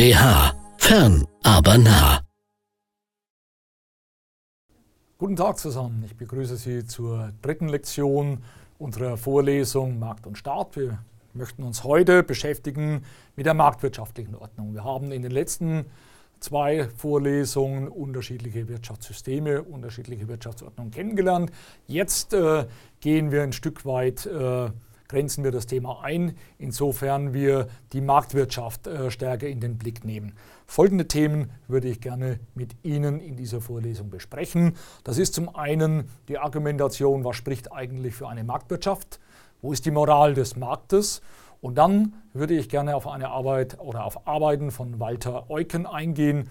BH. Fern, aber nah. Guten Tag zusammen. Ich begrüße Sie zur dritten Lektion unserer Vorlesung Markt und Staat. Wir möchten uns heute beschäftigen mit der marktwirtschaftlichen Ordnung. Wir haben in den letzten zwei Vorlesungen unterschiedliche Wirtschaftssysteme, unterschiedliche Wirtschaftsordnungen kennengelernt. Jetzt äh, gehen wir ein Stück weit äh, grenzen wir das Thema ein, insofern wir die Marktwirtschaft äh, stärker in den Blick nehmen. Folgende Themen würde ich gerne mit Ihnen in dieser Vorlesung besprechen. Das ist zum einen die Argumentation, was spricht eigentlich für eine Marktwirtschaft? Wo ist die Moral des Marktes? Und dann würde ich gerne auf eine Arbeit oder auf Arbeiten von Walter Eucken eingehen,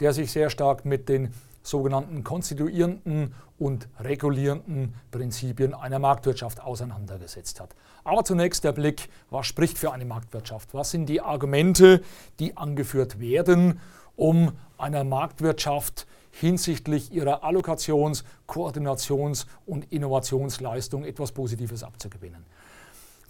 der sich sehr stark mit den sogenannten konstituierenden und regulierenden Prinzipien einer Marktwirtschaft auseinandergesetzt hat. Aber zunächst der Blick, was spricht für eine Marktwirtschaft? Was sind die Argumente, die angeführt werden, um einer Marktwirtschaft hinsichtlich ihrer Allokations-, Koordinations- und Innovationsleistung etwas Positives abzugewinnen?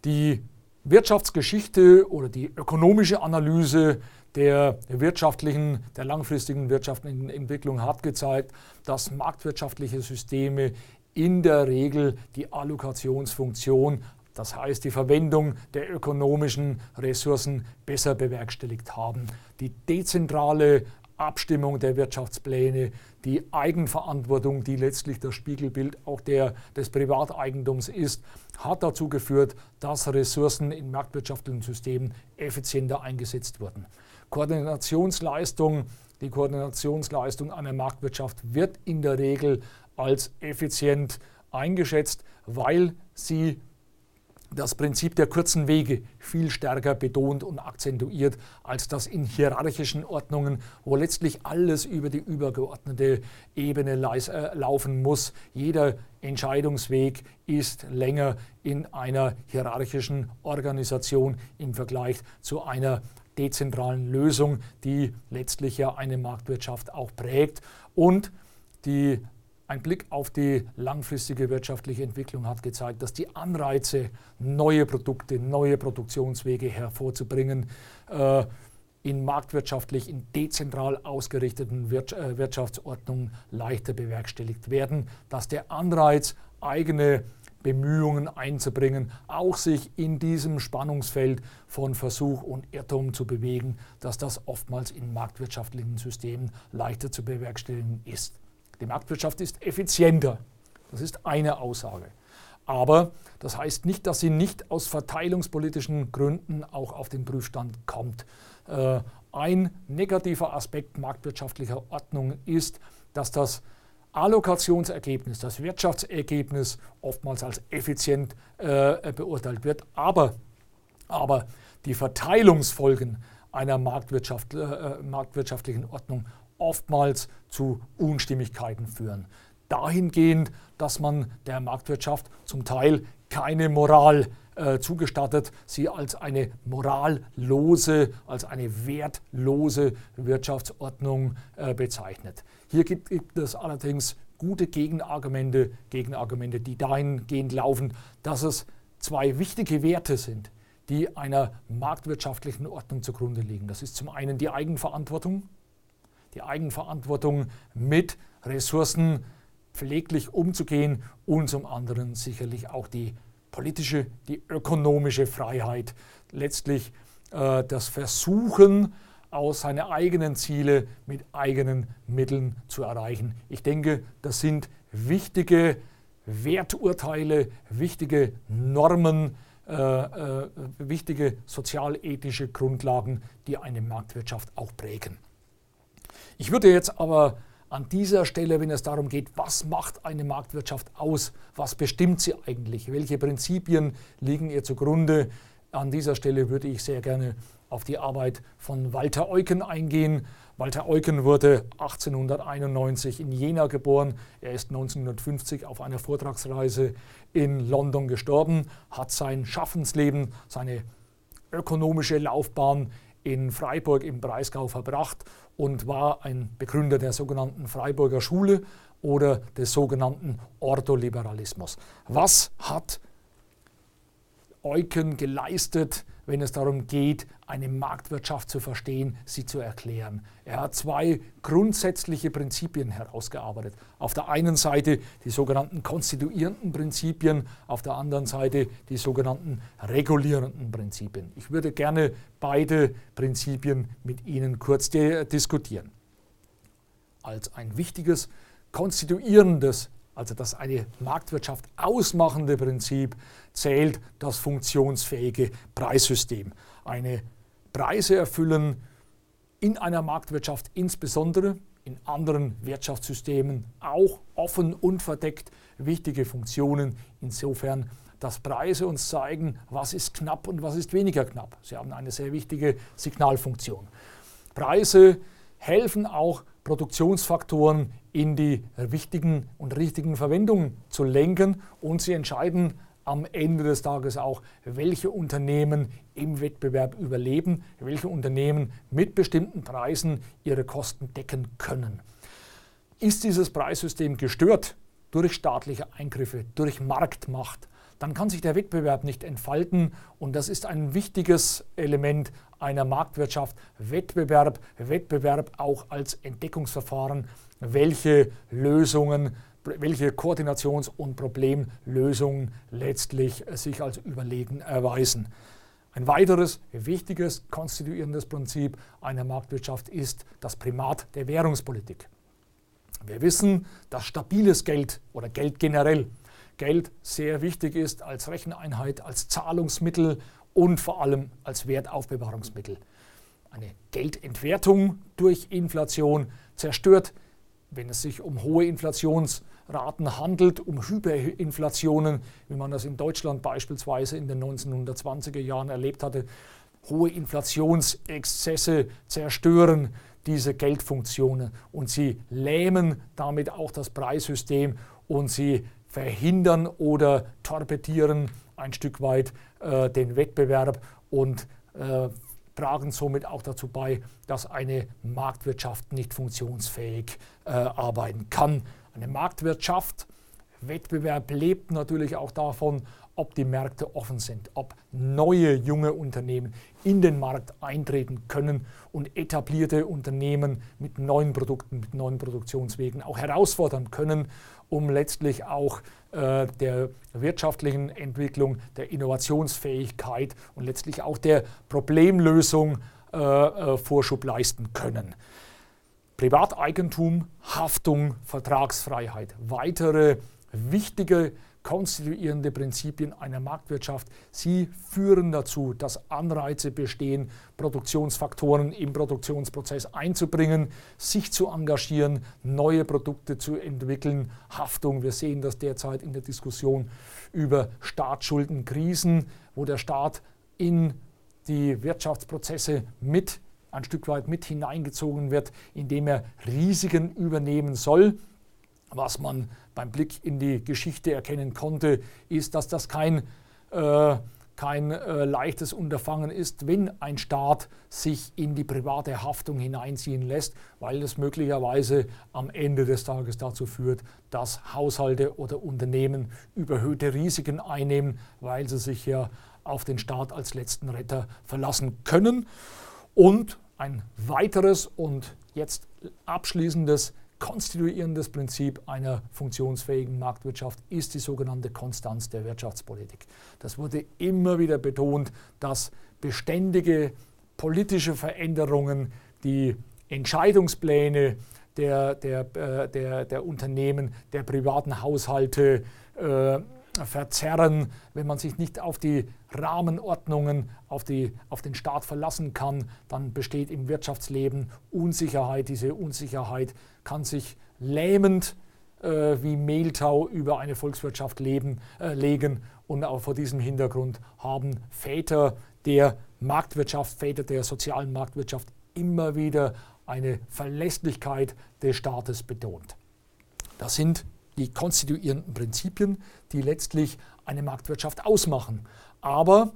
Die Wirtschaftsgeschichte oder die ökonomische Analyse der wirtschaftlichen, der langfristigen wirtschaftlichen Entwicklung hat gezeigt, dass marktwirtschaftliche Systeme in der Regel die Allokationsfunktion, das heißt die Verwendung der ökonomischen Ressourcen besser bewerkstelligt haben. Die dezentrale Abstimmung der Wirtschaftspläne, die Eigenverantwortung, die letztlich das Spiegelbild auch der, des Privateigentums ist, hat dazu geführt, dass Ressourcen in marktwirtschaftlichen Systemen effizienter eingesetzt wurden. Koordinationsleistung, die Koordinationsleistung einer Marktwirtschaft wird in der Regel als effizient eingeschätzt, weil sie das Prinzip der kurzen Wege viel stärker betont und akzentuiert, als das in hierarchischen Ordnungen, wo letztlich alles über die übergeordnete Ebene äh, laufen muss. Jeder Entscheidungsweg ist länger in einer hierarchischen Organisation im Vergleich zu einer dezentralen Lösung, die letztlich ja eine Marktwirtschaft auch prägt und die ein Blick auf die langfristige wirtschaftliche Entwicklung hat gezeigt, dass die Anreize, neue Produkte, neue Produktionswege hervorzubringen, äh, in marktwirtschaftlich, in dezentral ausgerichteten äh, Wirtschaftsordnungen leichter bewerkstelligt werden, dass der Anreiz, eigene Bemühungen einzubringen, auch sich in diesem Spannungsfeld von Versuch und Irrtum zu bewegen, dass das oftmals in marktwirtschaftlichen Systemen leichter zu bewerkstelligen ist. Die Marktwirtschaft ist effizienter. Das ist eine Aussage. Aber das heißt nicht, dass sie nicht aus verteilungspolitischen Gründen auch auf den Prüfstand kommt. Äh, ein negativer Aspekt marktwirtschaftlicher Ordnung ist, dass das Allokationsergebnis, das Wirtschaftsergebnis oftmals als effizient äh, beurteilt wird. Aber, aber die Verteilungsfolgen einer Marktwirtschaft, äh, marktwirtschaftlichen Ordnung oftmals zu Unstimmigkeiten führen. Dahingehend, dass man der Marktwirtschaft zum Teil keine Moral äh, zugestattet, sie als eine morallose, als eine wertlose Wirtschaftsordnung äh, bezeichnet. Hier gibt, gibt es allerdings gute Gegenargumente, Gegenargumente, die dahingehend laufen, dass es zwei wichtige Werte sind, die einer marktwirtschaftlichen Ordnung zugrunde liegen. Das ist zum einen die Eigenverantwortung die Eigenverantwortung mit Ressourcen pfleglich umzugehen und zum anderen sicherlich auch die politische, die ökonomische Freiheit, letztlich äh, das Versuchen, aus seine eigenen Ziele mit eigenen Mitteln zu erreichen. Ich denke, das sind wichtige Werturteile, wichtige Normen, äh, äh, wichtige sozialethische Grundlagen, die eine Marktwirtschaft auch prägen. Ich würde jetzt aber an dieser Stelle, wenn es darum geht, was macht eine Marktwirtschaft aus, was bestimmt sie eigentlich, welche Prinzipien liegen ihr zugrunde, an dieser Stelle würde ich sehr gerne auf die Arbeit von Walter Eucken eingehen. Walter Eucken wurde 1891 in Jena geboren. Er ist 1950 auf einer Vortragsreise in London gestorben, hat sein Schaffensleben, seine ökonomische Laufbahn in Freiburg im Breisgau verbracht und war ein Begründer der sogenannten Freiburger Schule oder des sogenannten Ordoliberalismus. Was hat Eucken geleistet, wenn es darum geht, eine Marktwirtschaft zu verstehen, sie zu erklären. Er hat zwei grundsätzliche Prinzipien herausgearbeitet. Auf der einen Seite die sogenannten konstituierenden Prinzipien, auf der anderen Seite die sogenannten regulierenden Prinzipien. Ich würde gerne beide Prinzipien mit Ihnen kurz diskutieren. Als ein wichtiges konstituierendes also das eine Marktwirtschaft ausmachende Prinzip, zählt das funktionsfähige Preissystem. Eine Preise erfüllen in einer Marktwirtschaft insbesondere, in anderen Wirtschaftssystemen auch offen und verdeckt wichtige Funktionen. Insofern, dass Preise uns zeigen, was ist knapp und was ist weniger knapp. Sie haben eine sehr wichtige Signalfunktion. Preise helfen auch Produktionsfaktoren in die wichtigen und richtigen Verwendungen zu lenken und sie entscheiden am Ende des Tages auch, welche Unternehmen im Wettbewerb überleben, welche Unternehmen mit bestimmten Preisen ihre Kosten decken können. Ist dieses Preissystem gestört durch staatliche Eingriffe, durch Marktmacht, dann kann sich der Wettbewerb nicht entfalten und das ist ein wichtiges Element einer Marktwirtschaft. Wettbewerb, Wettbewerb auch als Entdeckungsverfahren, welche Lösungen, welche Koordinations- und Problemlösungen letztlich sich als überlegen erweisen. Ein weiteres wichtiges konstituierendes Prinzip einer Marktwirtschaft ist das Primat der Währungspolitik. Wir wissen, dass stabiles Geld oder Geld generell Geld sehr wichtig ist als Recheneinheit, als Zahlungsmittel und vor allem als Wertaufbewahrungsmittel. Eine Geldentwertung durch Inflation zerstört, wenn es sich um hohe Inflationsraten handelt, um Hyperinflationen, wie man das in Deutschland beispielsweise in den 1920er Jahren erlebt hatte. Hohe Inflationsexzesse zerstören diese Geldfunktionen und sie lähmen damit auch das Preissystem und sie verhindern oder torpedieren ein Stück weit äh, den Wettbewerb und äh, tragen somit auch dazu bei, dass eine Marktwirtschaft nicht funktionsfähig äh, arbeiten kann. Eine Marktwirtschaft, Wettbewerb lebt natürlich auch davon, ob die Märkte offen sind, ob neue junge Unternehmen in den Markt eintreten können und etablierte Unternehmen mit neuen Produkten, mit neuen Produktionswegen auch herausfordern können, um letztlich auch äh, der wirtschaftlichen Entwicklung, der Innovationsfähigkeit und letztlich auch der Problemlösung äh, äh, Vorschub leisten können. Privateigentum, Haftung, Vertragsfreiheit, weitere wichtige konstituierende Prinzipien einer Marktwirtschaft. Sie führen dazu, dass Anreize bestehen, Produktionsfaktoren im Produktionsprozess einzubringen, sich zu engagieren, neue Produkte zu entwickeln. Haftung, wir sehen das derzeit in der Diskussion über Staatsschuldenkrisen, wo der Staat in die Wirtschaftsprozesse mit ein Stück weit mit hineingezogen wird, indem er Risiken übernehmen soll. Was man beim Blick in die Geschichte erkennen konnte, ist, dass das kein, äh, kein äh, leichtes Unterfangen ist, wenn ein Staat sich in die private Haftung hineinziehen lässt, weil es möglicherweise am Ende des Tages dazu führt, dass Haushalte oder Unternehmen überhöhte Risiken einnehmen, weil sie sich ja auf den Staat als letzten Retter verlassen können. Und ein weiteres und jetzt abschließendes konstituierendes Prinzip einer funktionsfähigen Marktwirtschaft ist die sogenannte Konstanz der Wirtschaftspolitik. Das wurde immer wieder betont, dass beständige politische Veränderungen, die Entscheidungspläne der, der, äh, der, der Unternehmen, der privaten Haushalte äh, verzerren, wenn man sich nicht auf die Rahmenordnungen, auf, die, auf den Staat verlassen kann, dann besteht im Wirtschaftsleben Unsicherheit. Diese Unsicherheit kann sich lähmend äh, wie Mehltau über eine Volkswirtschaft leben, äh, legen. Und auch vor diesem Hintergrund haben Väter der Marktwirtschaft, Väter der sozialen Marktwirtschaft immer wieder eine Verlässlichkeit des Staates betont. Das sind die konstituierenden Prinzipien, die letztlich eine Marktwirtschaft ausmachen. Aber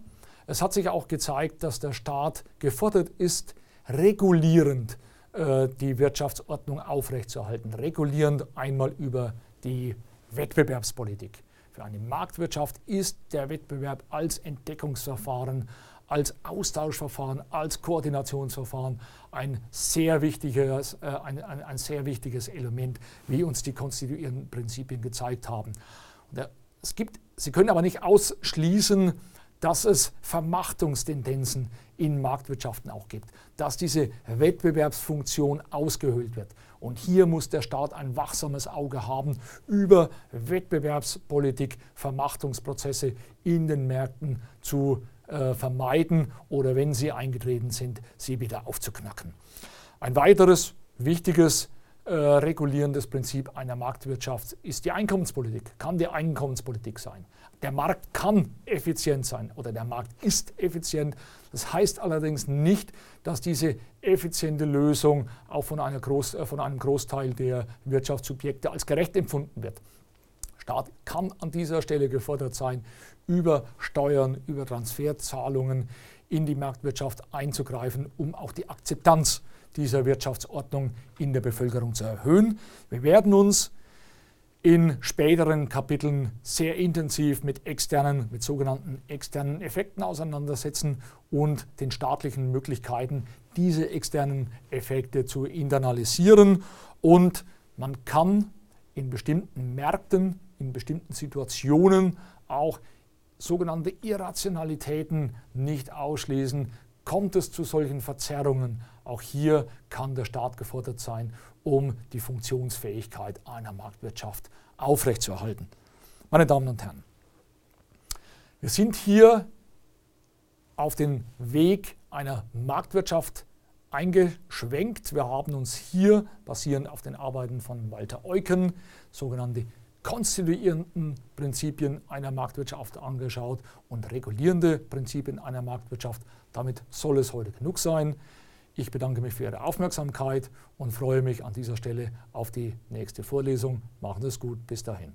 es hat sich auch gezeigt, dass der Staat gefordert ist, regulierend äh, die Wirtschaftsordnung aufrechtzuerhalten. Regulierend einmal über die Wettbewerbspolitik. Für eine Marktwirtschaft ist der Wettbewerb als Entdeckungsverfahren als Austauschverfahren, als Koordinationsverfahren ein sehr wichtiges, äh, ein, ein, ein, sehr wichtiges Element, wie uns die konstituierenden Prinzipien gezeigt haben. Und es gibt, Sie können aber nicht ausschließen, dass es Vermachtungstendenzen in Marktwirtschaften auch gibt, dass diese Wettbewerbsfunktion ausgehöhlt wird. Und hier muss der Staat ein wachsames Auge haben, über Wettbewerbspolitik Vermachtungsprozesse in den Märkten zu äh, vermeiden oder wenn sie eingetreten sind, sie wieder aufzuknacken. Ein weiteres wichtiges äh, regulierendes Prinzip einer Marktwirtschaft ist die Einkommenspolitik, kann die Einkommenspolitik sein. Der Markt kann effizient sein oder der Markt ist effizient. Das heißt allerdings nicht, dass diese effiziente Lösung auch von, Groß, äh, von einem Großteil der Wirtschaftssubjekte als gerecht empfunden wird. Staat kann an dieser Stelle gefordert sein, über Steuern, über Transferzahlungen in die Marktwirtschaft einzugreifen, um auch die Akzeptanz dieser Wirtschaftsordnung in der Bevölkerung zu erhöhen. Wir werden uns in späteren Kapiteln sehr intensiv mit externen, mit sogenannten externen Effekten auseinandersetzen und den staatlichen Möglichkeiten, diese externen Effekte zu internalisieren. Und man kann in bestimmten Märkten, in bestimmten Situationen auch sogenannte Irrationalitäten nicht ausschließen. Kommt es zu solchen Verzerrungen, auch hier kann der Staat gefordert sein, um die Funktionsfähigkeit einer Marktwirtschaft aufrechtzuerhalten. Meine Damen und Herren, wir sind hier auf den Weg einer Marktwirtschaft eingeschwenkt. Wir haben uns hier, basierend auf den Arbeiten von Walter Eucken, sogenannte konstituierenden Prinzipien einer Marktwirtschaft angeschaut und regulierende Prinzipien einer Marktwirtschaft. Damit soll es heute genug sein. Ich bedanke mich für Ihre Aufmerksamkeit und freue mich an dieser Stelle auf die nächste Vorlesung. Machen Sie es gut, bis dahin.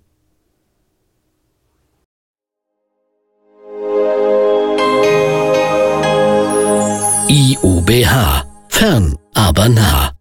IUBH. Fern, aber nah.